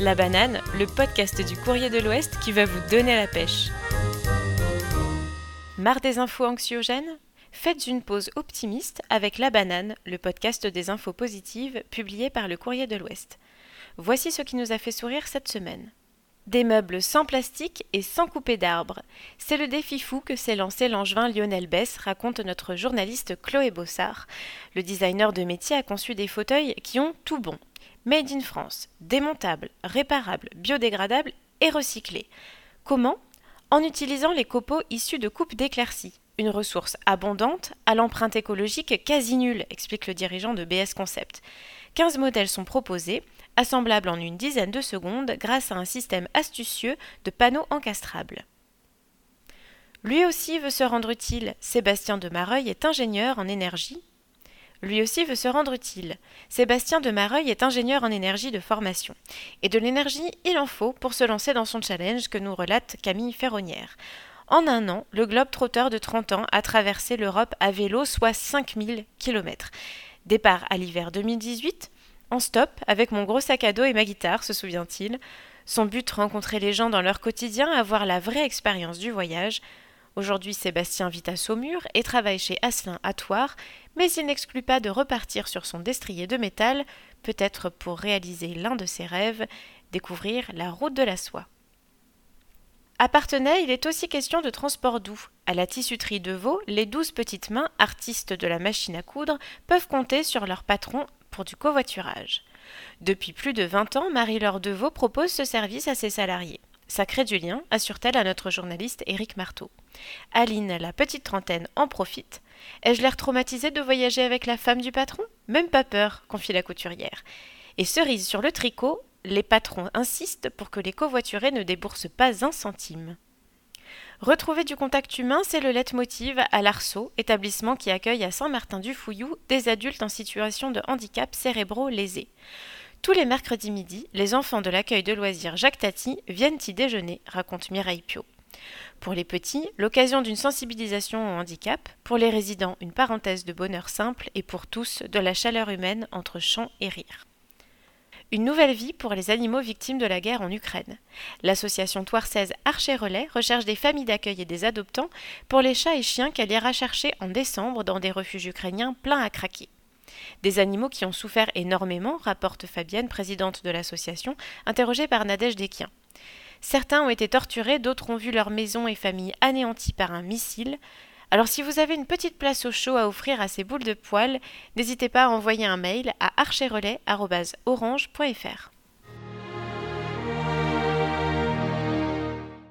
La Banane, le podcast du Courrier de l'Ouest qui va vous donner la pêche. Marre des infos anxiogènes? Faites une pause optimiste avec La Banane, le podcast des infos positives publié par le Courrier de l'Ouest. Voici ce qui nous a fait sourire cette semaine. Des meubles sans plastique et sans couper d'arbres. C'est le défi fou que s'est lancé l'angevin Lionel Bess, raconte notre journaliste Chloé Bossard. Le designer de métier a conçu des fauteuils qui ont tout bon. Made in France, démontables, réparables, biodégradables et recyclés. Comment? En utilisant les copeaux issus de coupes d'éclaircies une ressource abondante à l'empreinte écologique quasi nulle, explique le dirigeant de BS Concept. 15 modèles sont proposés, assemblables en une dizaine de secondes grâce à un système astucieux de panneaux encastrables. Lui aussi veut se rendre utile. Sébastien de Mareuil est ingénieur en énergie. Lui aussi veut se rendre utile. Sébastien de Mareuil est ingénieur en énergie de formation. Et de l'énergie, il en faut pour se lancer dans son challenge que nous relate Camille Ferronnière. En un an, le globe trotteur de 30 ans a traversé l'Europe à vélo, soit 5000 km. Départ à l'hiver 2018, en stop, avec mon gros sac à dos et ma guitare, se souvient-il. Son but, rencontrer les gens dans leur quotidien, avoir la vraie expérience du voyage. Aujourd'hui, Sébastien vit à Saumur et travaille chez Asselin à Toire, mais il n'exclut pas de repartir sur son destrier de métal, peut-être pour réaliser l'un de ses rêves, découvrir la route de la soie. À il est aussi question de transport doux. À la tissuterie de Vaux, les douze petites mains, artistes de la machine à coudre, peuvent compter sur leur patron pour du covoiturage. Depuis plus de 20 ans, Marie-Laure Deveau propose ce service à ses salariés. Ça crée du lien, assure-t-elle à notre journaliste Éric Marteau. Aline, la petite trentaine, en profite. Ai-je l'air traumatisée de voyager avec la femme du patron? Même pas peur, confie la couturière. Et cerise sur le tricot, les patrons insistent pour que les covoiturés ne déboursent pas un centime. Retrouver du contact humain, c'est le leitmotiv à l'Arceau, établissement qui accueille à Saint-Martin-du-Fouillou des adultes en situation de handicap cérébraux lésés. Tous les mercredis midi, les enfants de l'accueil de loisirs Jacques Tati viennent y déjeuner, raconte Mireille Pio. Pour les petits, l'occasion d'une sensibilisation au handicap, pour les résidents, une parenthèse de bonheur simple et pour tous, de la chaleur humaine entre chant et rire. Une nouvelle vie pour les animaux victimes de la guerre en Ukraine. L'association Toirsaise Archer Relais recherche des familles d'accueil et des adoptants pour les chats et chiens qu'elle ira chercher en décembre dans des refuges ukrainiens pleins à craquer. Des animaux qui ont souffert énormément, rapporte Fabienne, présidente de l'association, interrogée par Nadège Desquien. Certains ont été torturés, d'autres ont vu leur maison et famille anéanties par un missile. Alors si vous avez une petite place au chaud à offrir à ces boules de poils, n'hésitez pas à envoyer un mail à archerrelais.orange.fr.